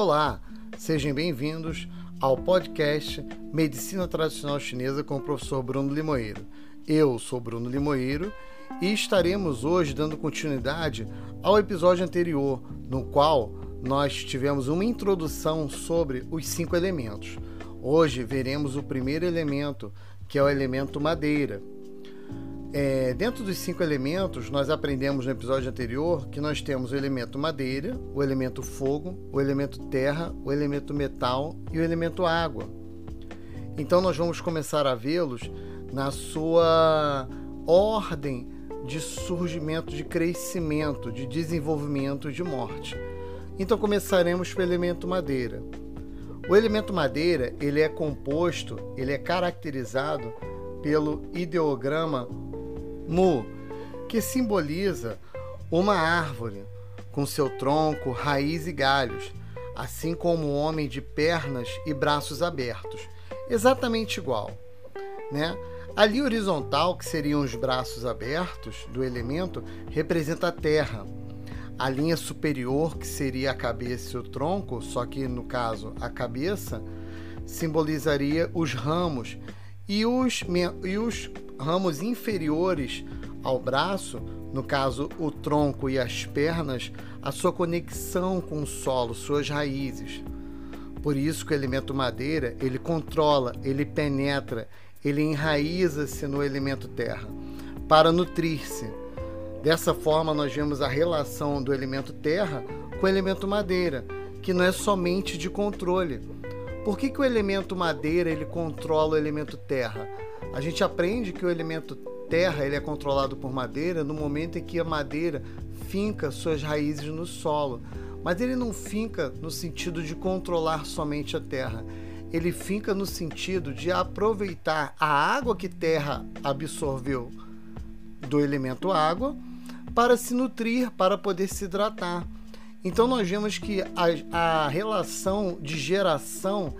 Olá, sejam bem-vindos ao podcast Medicina Tradicional Chinesa com o professor Bruno Limoeiro. Eu sou Bruno Limoeiro e estaremos hoje dando continuidade ao episódio anterior, no qual nós tivemos uma introdução sobre os cinco elementos. Hoje veremos o primeiro elemento, que é o elemento madeira. É, dentro dos cinco elementos, nós aprendemos no episódio anterior que nós temos o elemento madeira, o elemento fogo, o elemento terra, o elemento metal e o elemento água. Então, nós vamos começar a vê-los na sua ordem de surgimento, de crescimento, de desenvolvimento, de morte. Então, começaremos pelo elemento madeira. O elemento madeira ele é composto, ele é caracterizado pelo ideograma Mu, que simboliza uma árvore com seu tronco, raiz e galhos, assim como um homem de pernas e braços abertos, exatamente igual, né? A linha horizontal, que seriam os braços abertos do elemento, representa a terra. A linha superior, que seria a cabeça e o tronco, só que no caso a cabeça, simbolizaria os ramos e os, e os ramos inferiores ao braço, no caso o tronco e as pernas, a sua conexão com o solo, suas raízes. Por isso que o elemento madeira, ele controla, ele penetra, ele enraiza-se no elemento terra para nutrir-se. Dessa forma nós vemos a relação do elemento terra com o elemento madeira, que não é somente de controle, por que, que o elemento madeira ele controla o elemento terra? A gente aprende que o elemento terra ele é controlado por madeira no momento em que a madeira finca suas raízes no solo. Mas ele não finca no sentido de controlar somente a terra. Ele finca no sentido de aproveitar a água que terra absorveu do elemento água para se nutrir, para poder se hidratar. Então nós vemos que a, a relação de geração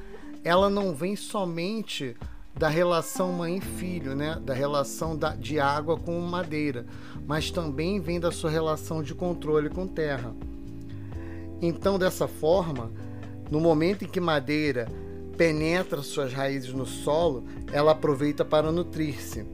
ela não vem somente da relação mãe-filho, né? da relação da, de água com madeira, mas também vem da sua relação de controle com terra. Então, dessa forma, no momento em que madeira penetra suas raízes no solo, ela aproveita para nutrir-se.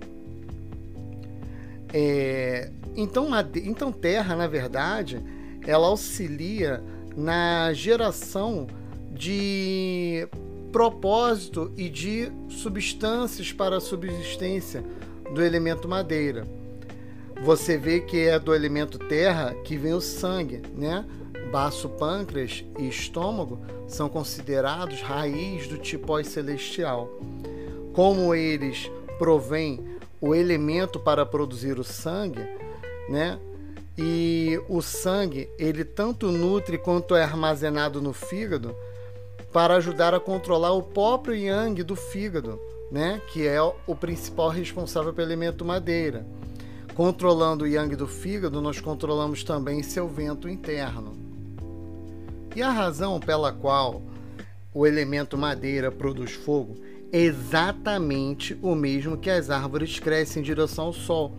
É, então, então, terra, na verdade, ela auxilia na geração de propósito e de substâncias para a subsistência do elemento madeira. Você vê que é do elemento terra que vem o sangue, né? Baço, pâncreas e estômago são considerados raiz do tipo celestial. Como eles provêm o elemento para produzir o sangue, né? E o sangue, ele tanto nutre quanto é armazenado no fígado para ajudar a controlar o próprio yang do fígado, né? Que é o principal responsável pelo elemento madeira. Controlando o yang do fígado, nós controlamos também seu vento interno. E a razão pela qual o elemento madeira produz fogo é exatamente o mesmo que as árvores crescem em direção ao sol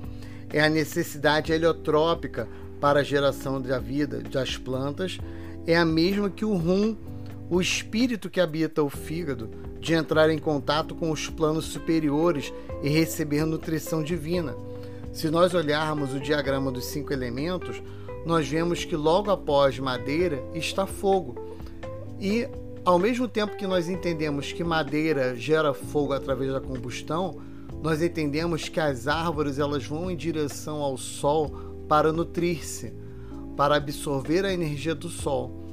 é a necessidade heliotrópica para a geração da vida das plantas, é a mesma que o rum, o espírito que habita o fígado, de entrar em contato com os planos superiores e receber nutrição divina. Se nós olharmos o diagrama dos cinco elementos, nós vemos que logo após madeira está fogo. E ao mesmo tempo que nós entendemos que madeira gera fogo através da combustão, nós entendemos que as árvores elas vão em direção ao sol para nutrir-se, para absorver a energia do sol.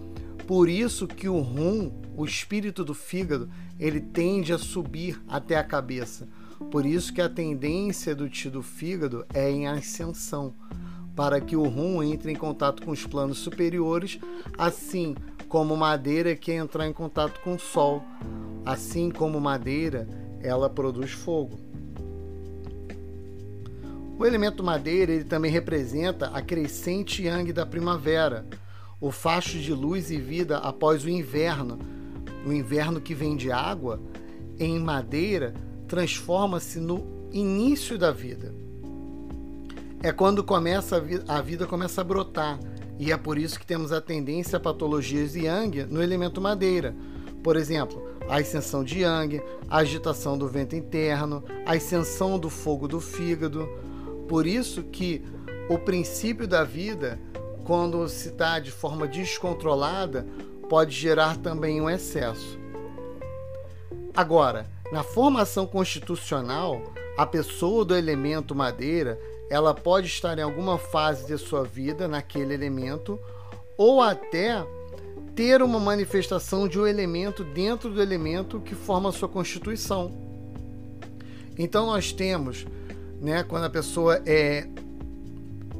Por isso que o rum, o espírito do fígado, ele tende a subir até a cabeça. Por isso que a tendência do ti do fígado é em ascensão, para que o rum entre em contato com os planos superiores, assim como madeira que entrar em contato com o sol. Assim como madeira, ela produz fogo. O elemento madeira ele também representa a crescente yang da primavera, o facho de luz e vida após o inverno. O inverno que vem de água, em madeira, transforma-se no início da vida. É quando começa a, vi a vida começa a brotar. E é por isso que temos a tendência a patologias Yang no elemento madeira. Por exemplo, a ascensão de Yang, a agitação do vento interno, a ascensão do fogo do fígado. Por isso que o princípio da vida, quando se está de forma descontrolada, pode gerar também um excesso. Agora, na formação constitucional, a pessoa do elemento madeira, ela pode estar em alguma fase de sua vida naquele elemento ou até ter uma manifestação de um elemento dentro do elemento que forma a sua constituição. Então nós temos, né, quando a pessoa é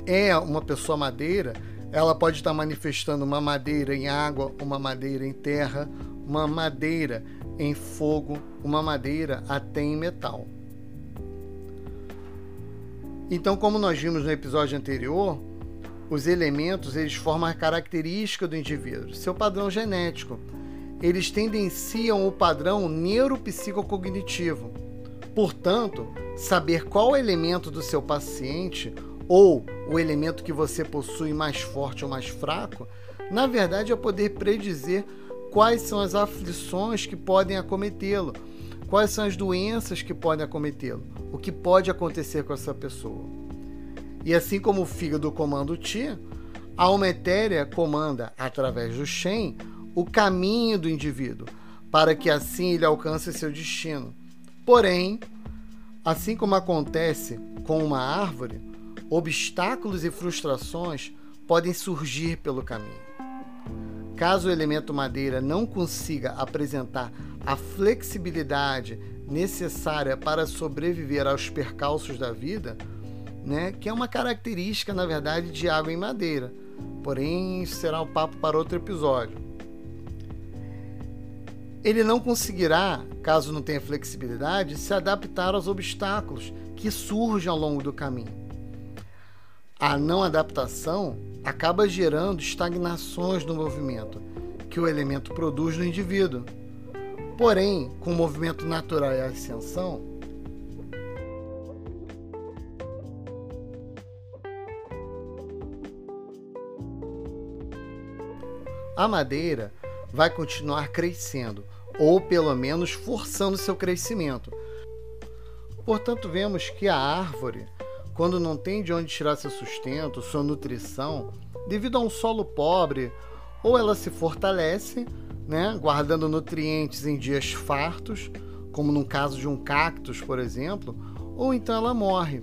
é uma pessoa madeira, ela pode estar manifestando uma madeira em água, uma madeira em terra, uma madeira em fogo, uma madeira até em metal. Então, como nós vimos no episódio anterior, os elementos eles formam a característica do indivíduo, seu padrão genético. Eles tendenciam o padrão neuropsicocognitivo. Portanto, saber qual elemento do seu paciente ou o elemento que você possui mais forte ou mais fraco, na verdade é poder predizer quais são as aflições que podem acometê-lo, quais são as doenças que podem acometê-lo, o que pode acontecer com essa pessoa. E assim como o fígado comanda o Ti, a alma etérea comanda, através do Shen, o caminho do indivíduo, para que assim ele alcance seu destino. Porém, assim como acontece com uma árvore, obstáculos e frustrações podem surgir pelo caminho. Caso o elemento madeira não consiga apresentar a flexibilidade necessária para sobreviver aos percalços da vida, né, que é uma característica, na verdade, de água em madeira. Porém, será um papo para outro episódio. Ele não conseguirá, caso não tenha flexibilidade, se adaptar aos obstáculos que surgem ao longo do caminho. A não adaptação acaba gerando estagnações no movimento que o elemento produz no indivíduo. Porém, com o movimento natural e a ascensão, a madeira vai continuar crescendo, ou pelo menos forçando seu crescimento. Portanto, vemos que a árvore quando não tem de onde tirar seu sustento, sua nutrição, devido a um solo pobre, ou ela se fortalece, né, guardando nutrientes em dias fartos, como no caso de um cactus, por exemplo, ou então ela morre.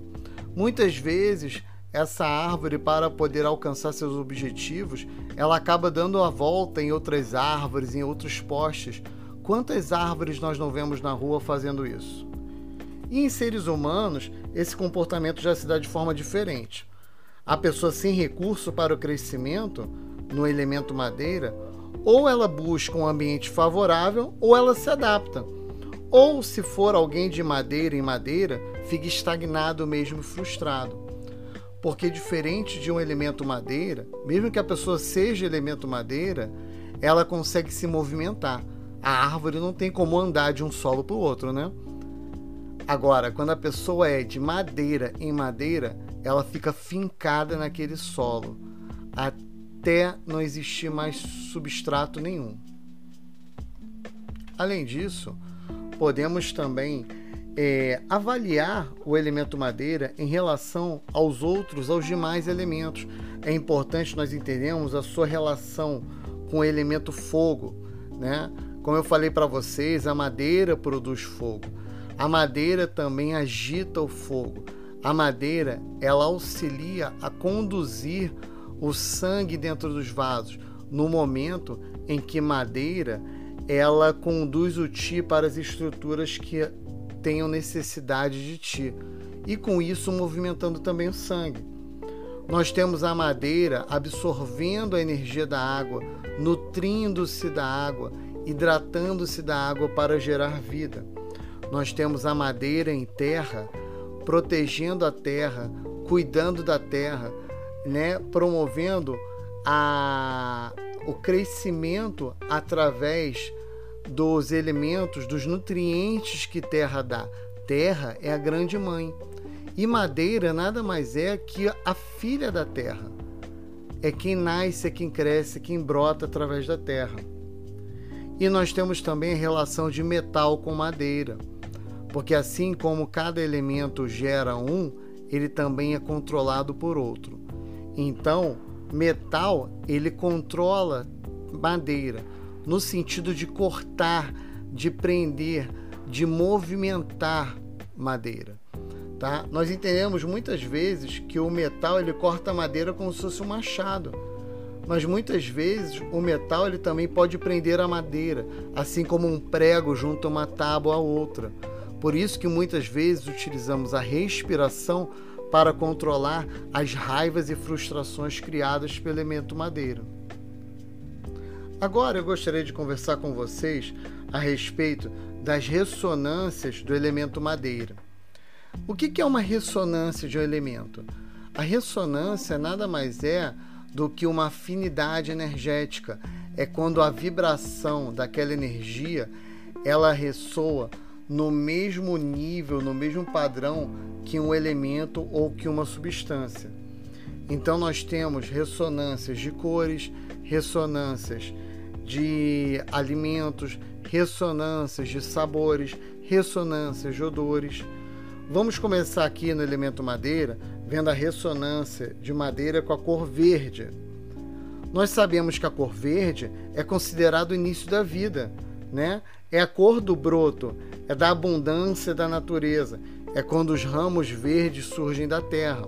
Muitas vezes, essa árvore, para poder alcançar seus objetivos, ela acaba dando a volta em outras árvores, em outros postes. Quantas árvores nós não vemos na rua fazendo isso? E em seres humanos, esse comportamento já se dá de forma diferente. A pessoa sem recurso para o crescimento, no elemento madeira, ou ela busca um ambiente favorável ou ela se adapta. Ou, se for alguém de madeira em madeira, fica estagnado mesmo frustrado. Porque, diferente de um elemento madeira, mesmo que a pessoa seja elemento madeira, ela consegue se movimentar. A árvore não tem como andar de um solo para o outro, né? Agora, quando a pessoa é de madeira em madeira, ela fica fincada naquele solo até não existir mais substrato nenhum. Além disso, podemos também é, avaliar o elemento madeira em relação aos outros, aos demais elementos. É importante nós entendermos a sua relação com o elemento fogo, né? Como eu falei para vocês, a madeira produz fogo. A madeira também agita o fogo. A madeira, ela auxilia a conduzir o sangue dentro dos vasos no momento em que madeira ela conduz o ti para as estruturas que tenham necessidade de ti e com isso movimentando também o sangue. Nós temos a madeira absorvendo a energia da água, nutrindo-se da água, hidratando-se da água para gerar vida. Nós temos a madeira em terra, protegendo a terra, cuidando da terra, né? promovendo a, o crescimento através dos elementos, dos nutrientes que terra dá. Terra é a grande mãe. E madeira nada mais é que a filha da terra. é quem nasce, é quem cresce, é quem brota através da terra. E nós temos também a relação de metal com madeira, porque assim como cada elemento gera um, ele também é controlado por outro. Então, metal ele controla madeira no sentido de cortar, de prender, de movimentar madeira. Tá? Nós entendemos muitas vezes que o metal ele corta a madeira como se fosse um machado, mas muitas vezes o metal ele também pode prender a madeira, assim como um prego junto uma tábua a outra. Por isso que muitas vezes utilizamos a respiração para controlar as raivas e frustrações criadas pelo elemento madeira. Agora eu gostaria de conversar com vocês a respeito das ressonâncias do elemento madeira. O que é uma ressonância de um elemento? A ressonância nada mais é do que uma afinidade energética. É quando a vibração daquela energia ela ressoa no mesmo nível, no mesmo padrão que um elemento ou que uma substância. Então nós temos ressonâncias de cores, ressonâncias de alimentos, ressonâncias de sabores, ressonâncias de odores. Vamos começar aqui no elemento madeira, vendo a ressonância de madeira com a cor verde. Nós sabemos que a cor verde é considerado o início da vida, né? É a cor do broto, é da abundância da natureza, é quando os ramos verdes surgem da terra.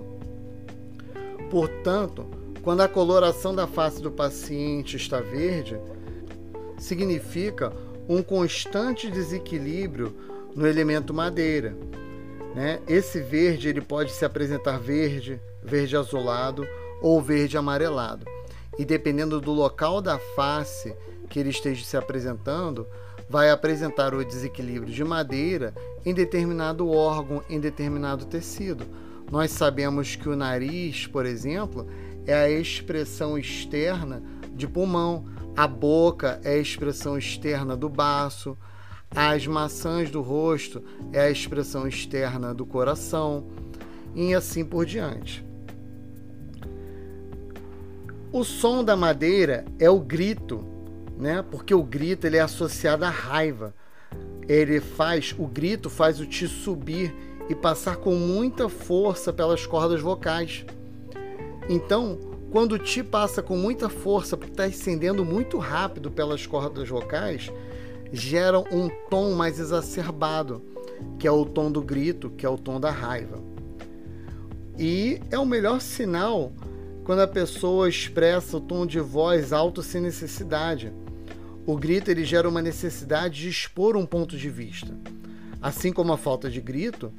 Portanto, quando a coloração da face do paciente está verde, significa um constante desequilíbrio no elemento madeira. Né? Esse verde ele pode se apresentar verde, verde azulado ou verde amarelado. E dependendo do local da face que ele esteja se apresentando, vai apresentar o desequilíbrio de madeira em determinado órgão, em determinado tecido. Nós sabemos que o nariz, por exemplo, é a expressão externa de pulmão, a boca é a expressão externa do baço, as maçãs do rosto é a expressão externa do coração, e assim por diante. O som da madeira é o grito, né? Porque o grito ele é associado à raiva. Ele faz o grito faz o ti subir e passar com muita força pelas cordas vocais. Então, quando o ti passa com muita força, porque está ascendendo muito rápido pelas cordas vocais, gera um tom mais exacerbado, que é o tom do grito, que é o tom da raiva. E é o melhor sinal quando a pessoa expressa o tom de voz alto sem necessidade. O grito ele gera uma necessidade de expor um ponto de vista. Assim como a falta de grito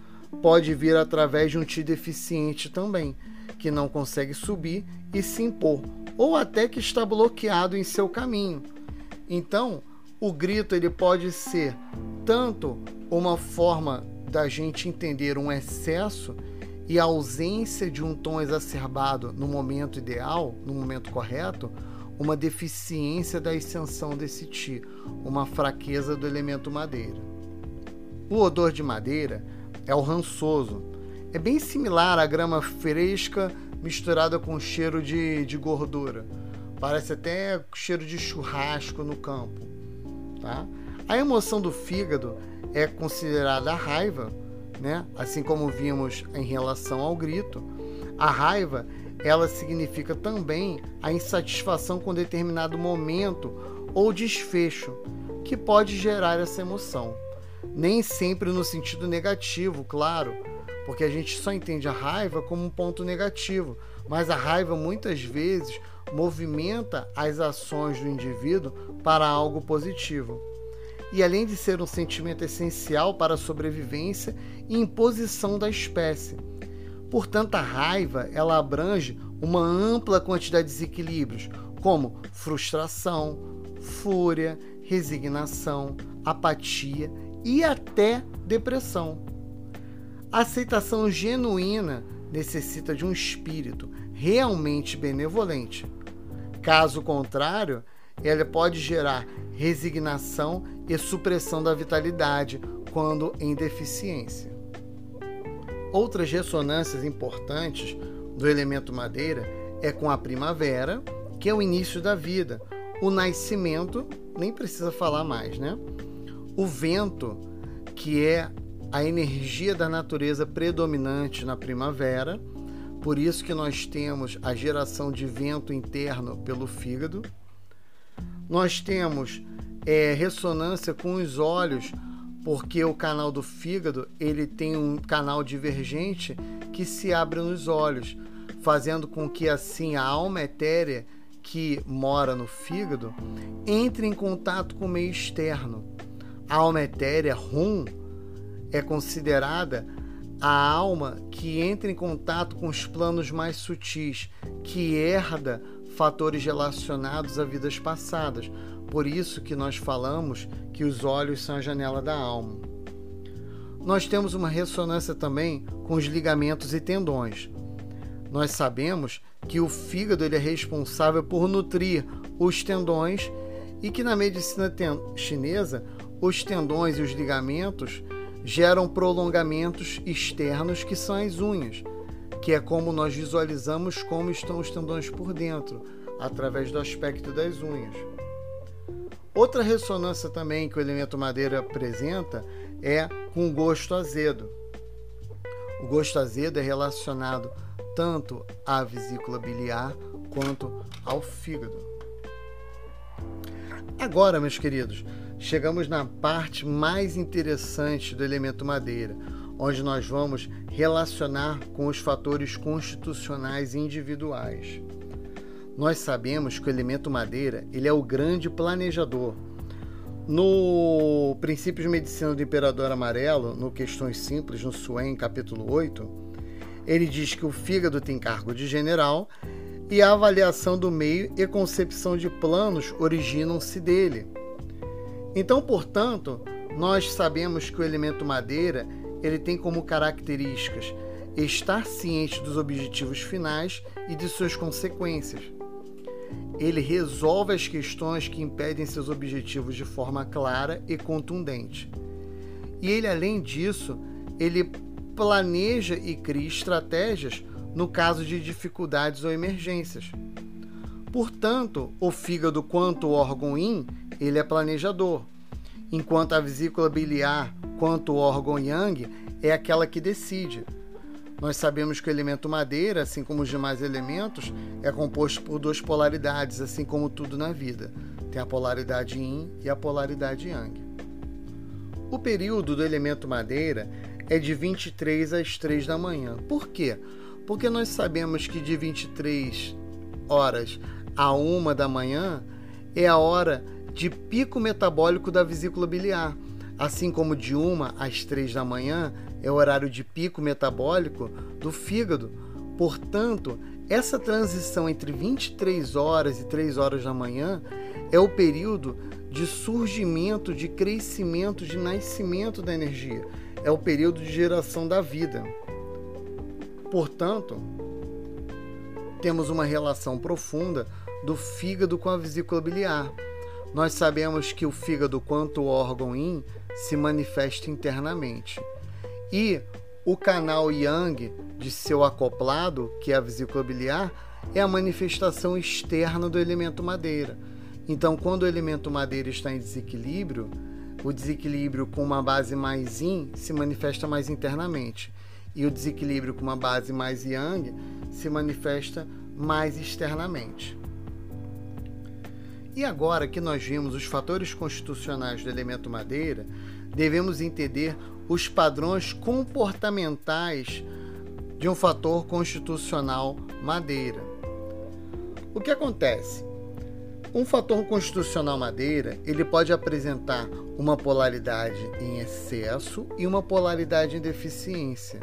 pode vir através de um ti deficiente também, que não consegue subir e se impor, ou até que está bloqueado em seu caminho. Então, o grito ele pode ser tanto uma forma da gente entender um excesso e a ausência de um tom exacerbado no momento ideal, no momento correto, uma deficiência da extensão desse ti, uma fraqueza do elemento madeira. O odor de madeira é o rançoso, é bem similar à grama fresca misturada com cheiro de, de gordura. Parece até cheiro de churrasco no campo. Tá? A emoção do fígado é considerada a raiva, né? assim como vimos em relação ao grito. A raiva ela significa também a insatisfação com determinado momento ou desfecho que pode gerar essa emoção. Nem sempre no sentido negativo, claro, porque a gente só entende a raiva como um ponto negativo, mas a raiva muitas vezes movimenta as ações do indivíduo para algo positivo. E além de ser um sentimento essencial para a sobrevivência e imposição da espécie. Portanto, a raiva ela abrange uma ampla quantidade de desequilíbrios, como frustração, fúria, resignação, apatia e até depressão. A aceitação genuína necessita de um espírito realmente benevolente. Caso contrário, ela pode gerar resignação e supressão da vitalidade quando em deficiência. Outras ressonâncias importantes do elemento madeira é com a primavera, que é o início da vida. O nascimento, nem precisa falar mais, né? O vento, que é a energia da natureza predominante na primavera, por isso que nós temos a geração de vento interno pelo fígado. Nós temos é, ressonância com os olhos, porque o canal do fígado ele tem um canal divergente que se abre nos olhos, fazendo com que assim a alma etérea que mora no fígado entre em contato com o meio externo. A alma etérea, rum, é considerada a alma que entra em contato com os planos mais sutis, que herda fatores relacionados a vidas passadas. Por isso que nós falamos que os olhos são a janela da alma. Nós temos uma ressonância também com os ligamentos e tendões. Nós sabemos que o fígado ele é responsável por nutrir os tendões e que na medicina chinesa os tendões e os ligamentos geram prolongamentos externos que são as unhas, que é como nós visualizamos como estão os tendões por dentro, através do aspecto das unhas. Outra ressonância também que o elemento madeira apresenta é com gosto azedo. O gosto azedo é relacionado tanto à vesícula biliar quanto ao fígado. Agora, meus queridos, chegamos na parte mais interessante do elemento madeira, onde nós vamos relacionar com os fatores constitucionais individuais. Nós sabemos que o elemento madeira ele é o grande planejador. No Princípios de Medicina do Imperador Amarelo, no Questões Simples, no Suen, capítulo 8, ele diz que o fígado tem cargo de general e a avaliação do meio e concepção de planos originam-se dele. Então, portanto, nós sabemos que o elemento madeira ele tem como características estar ciente dos objetivos finais e de suas consequências. Ele resolve as questões que impedem seus objetivos de forma clara e contundente. E ele, além disso, ele planeja e cria estratégias no caso de dificuldades ou emergências. Portanto, o fígado, quanto o órgão yin, ele é planejador, enquanto a vesícula biliar, quanto o órgão yang, é aquela que decide. Nós sabemos que o elemento madeira, assim como os demais elementos, é composto por duas polaridades, assim como tudo na vida. Tem a polaridade yin e a polaridade yang. O período do elemento madeira é de 23 às 3 da manhã. Por quê? Porque nós sabemos que de 23 horas a 1 da manhã é a hora de pico metabólico da vesícula biliar, assim como de 1 às 3 da manhã é o horário de pico metabólico do fígado. Portanto, essa transição entre 23 horas e 3 horas da manhã é o período de surgimento, de crescimento, de nascimento da energia é o período de geração da vida. Portanto, temos uma relação profunda do fígado com a vesícula biliar. Nós sabemos que o fígado, quanto órgão yin, se manifesta internamente. E o canal yang de seu acoplado, que é a vesícula biliar, é a manifestação externa do elemento madeira. Então, quando o elemento madeira está em desequilíbrio, o desequilíbrio com uma base mais yin se manifesta mais internamente e o desequilíbrio com uma base mais yang se manifesta mais externamente. E agora que nós vimos os fatores constitucionais do elemento madeira, devemos entender os padrões comportamentais de um fator constitucional madeira. O que acontece? Um fator constitucional madeira, ele pode apresentar uma polaridade em excesso e uma polaridade em deficiência.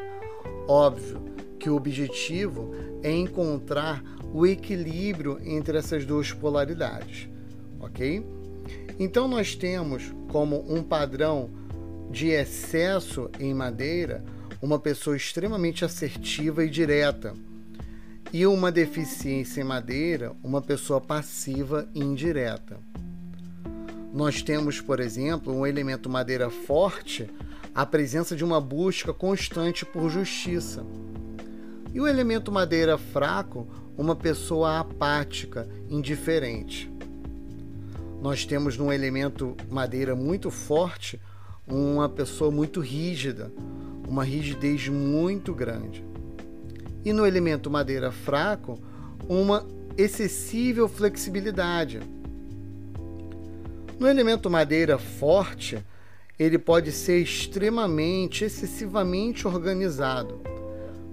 Óbvio que o objetivo é encontrar o equilíbrio entre essas duas polaridades, ok? Então nós temos como um padrão de excesso em madeira uma pessoa extremamente assertiva e direta e uma deficiência em madeira, uma pessoa passiva e indireta. Nós temos, por exemplo, um elemento madeira forte, a presença de uma busca constante por justiça. E o elemento madeira fraco, uma pessoa apática, indiferente. Nós temos no elemento madeira muito forte uma pessoa muito rígida, uma rigidez muito grande. E no elemento madeira fraco, uma excessiva flexibilidade. No elemento madeira forte, ele pode ser extremamente, excessivamente organizado.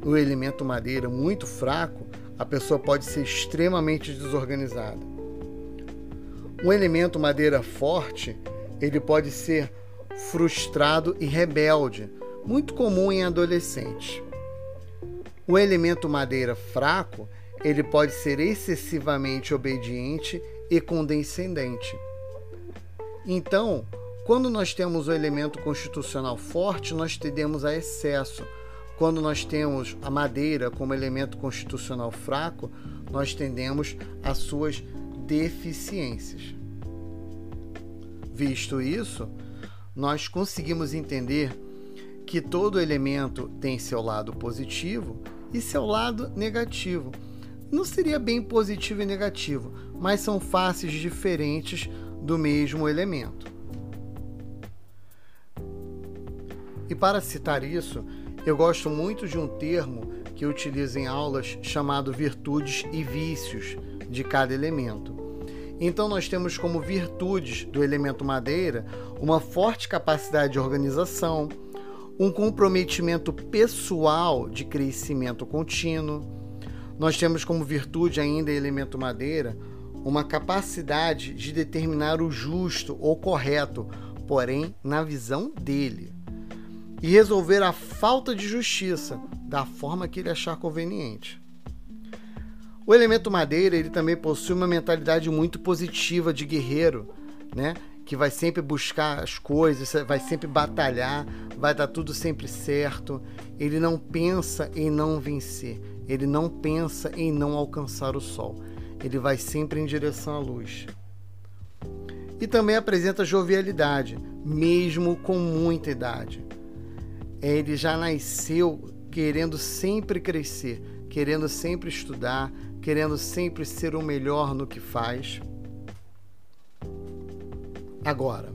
No elemento madeira muito fraco, a pessoa pode ser extremamente desorganizada. Um elemento madeira forte, ele pode ser frustrado e rebelde, muito comum em adolescentes. O elemento madeira fraco, ele pode ser excessivamente obediente e condescendente. Então, quando nós temos o elemento constitucional forte, nós tendemos a excesso. Quando nós temos a madeira como elemento constitucional fraco, nós tendemos a suas deficiências. Visto isso, nós conseguimos entender que todo elemento tem seu lado positivo e seu lado negativo. Não seria bem positivo e negativo, mas são faces diferentes do mesmo elemento. E para citar isso, eu gosto muito de um termo que utilizo em aulas chamado virtudes e vícios de cada elemento. Então nós temos como virtudes do elemento madeira uma forte capacidade de organização, um comprometimento pessoal de crescimento contínuo. Nós temos como virtude ainda elemento madeira uma capacidade de determinar o justo ou correto, porém na visão dele e resolver a falta de justiça da forma que ele achar conveniente. O elemento madeira ele também possui uma mentalidade muito positiva de guerreiro, né? que vai sempre buscar as coisas, vai sempre batalhar, vai dar tudo sempre certo. Ele não pensa em não vencer, ele não pensa em não alcançar o sol. Ele vai sempre em direção à luz. E também apresenta jovialidade, mesmo com muita idade ele já nasceu querendo sempre crescer, querendo sempre estudar, querendo sempre ser o melhor no que faz. Agora,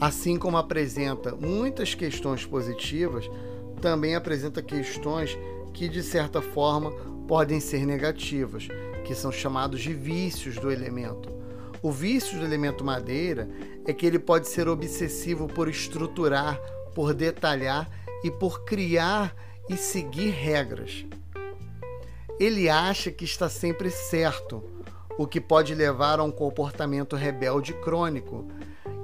assim como apresenta muitas questões positivas, também apresenta questões que de certa forma podem ser negativas, que são chamados de vícios do elemento. O vício do elemento madeira é que ele pode ser obsessivo por estruturar, por detalhar e por criar e seguir regras. Ele acha que está sempre certo, o que pode levar a um comportamento rebelde crônico,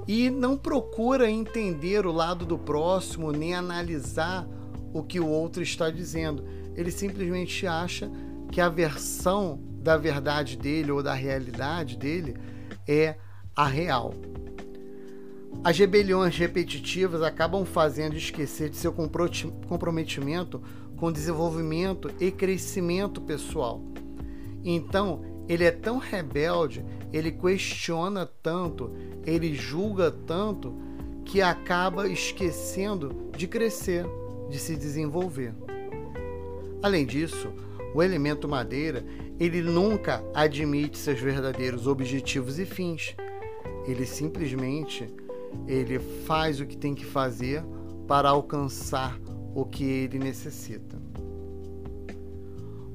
e não procura entender o lado do próximo nem analisar o que o outro está dizendo. Ele simplesmente acha que a versão da verdade dele ou da realidade dele é a real. As rebeliões repetitivas acabam fazendo esquecer de seu comprometimento com desenvolvimento e crescimento pessoal. Então, ele é tão rebelde, ele questiona tanto, ele julga tanto, que acaba esquecendo de crescer, de se desenvolver. Além disso, o elemento madeira, ele nunca admite seus verdadeiros objetivos e fins. Ele simplesmente ele faz o que tem que fazer para alcançar o que ele necessita.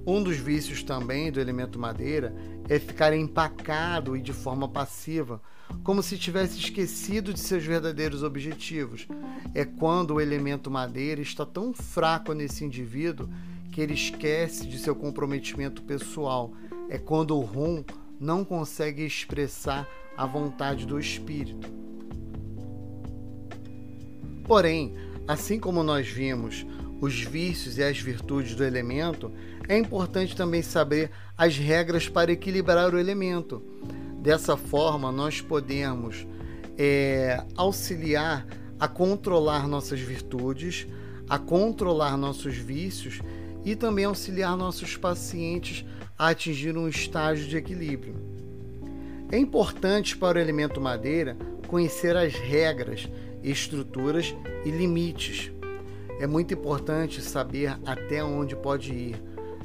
Um dos vícios também do elemento madeira é ficar empacado e de forma passiva, como se tivesse esquecido de seus verdadeiros objetivos. É quando o elemento madeira está tão fraco nesse indivíduo que ele esquece de seu comprometimento pessoal. É quando o rum não consegue expressar a vontade do espírito. Porém, assim como nós vimos os vícios e as virtudes do elemento, é importante também saber as regras para equilibrar o elemento. Dessa forma, nós podemos é, auxiliar a controlar nossas virtudes, a controlar nossos vícios e também auxiliar nossos pacientes a atingir um estágio de equilíbrio. É importante para o elemento madeira conhecer as regras estruturas e limites. É muito importante saber até onde pode ir,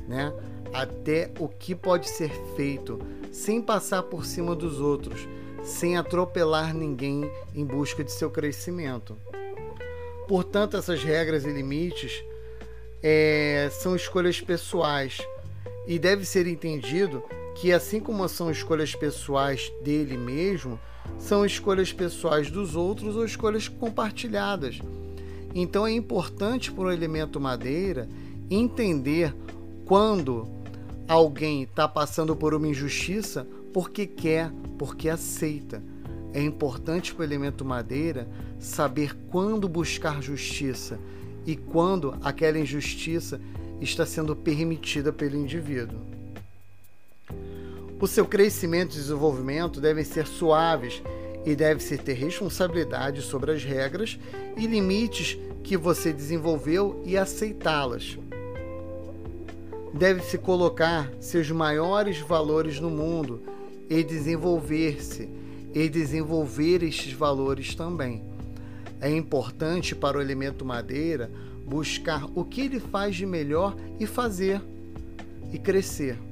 né? até o que pode ser feito, sem passar por cima dos outros, sem atropelar ninguém em busca de seu crescimento. Portanto, essas regras e limites é, são escolhas pessoais e deve ser entendido que, assim como são escolhas pessoais dele mesmo, são escolhas pessoais dos outros ou escolhas compartilhadas. Então é importante para o elemento madeira entender quando alguém está passando por uma injustiça porque quer, porque aceita. É importante para o elemento madeira saber quando buscar justiça e quando aquela injustiça está sendo permitida pelo indivíduo. O seu crescimento e desenvolvimento devem ser suaves e deve-se ter responsabilidade sobre as regras e limites que você desenvolveu e aceitá-las. Deve-se colocar seus maiores valores no mundo e desenvolver-se e desenvolver estes valores também. É importante para o elemento madeira buscar o que ele faz de melhor e fazer e crescer.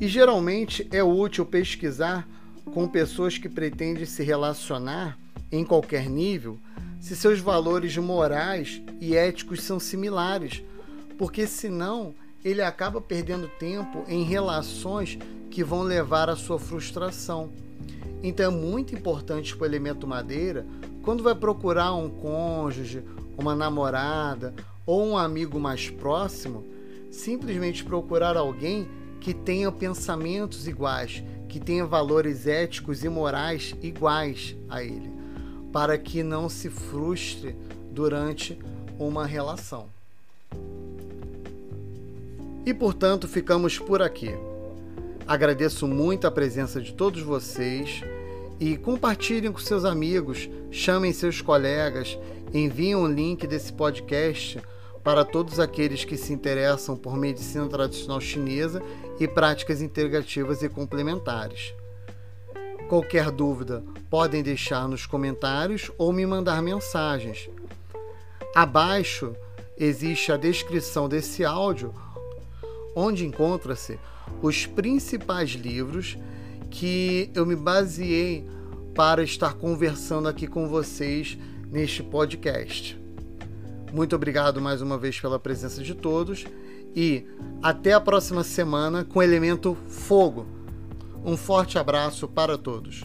E geralmente é útil pesquisar com pessoas que pretendem se relacionar em qualquer nível se seus valores morais e éticos são similares, porque senão ele acaba perdendo tempo em relações que vão levar à sua frustração. Então é muito importante para o elemento madeira, quando vai procurar um cônjuge, uma namorada ou um amigo mais próximo, simplesmente procurar alguém que tenha pensamentos iguais, que tenha valores éticos e morais iguais a ele, para que não se frustre durante uma relação. E portanto, ficamos por aqui. Agradeço muito a presença de todos vocês e compartilhem com seus amigos, chamem seus colegas, enviem um link desse podcast para todos aqueles que se interessam por medicina tradicional chinesa e práticas integrativas e complementares. Qualquer dúvida, podem deixar nos comentários ou me mandar mensagens. Abaixo existe a descrição desse áudio, onde encontra-se os principais livros que eu me baseei para estar conversando aqui com vocês neste podcast. Muito obrigado mais uma vez pela presença de todos e até a próxima semana com o elemento fogo. Um forte abraço para todos.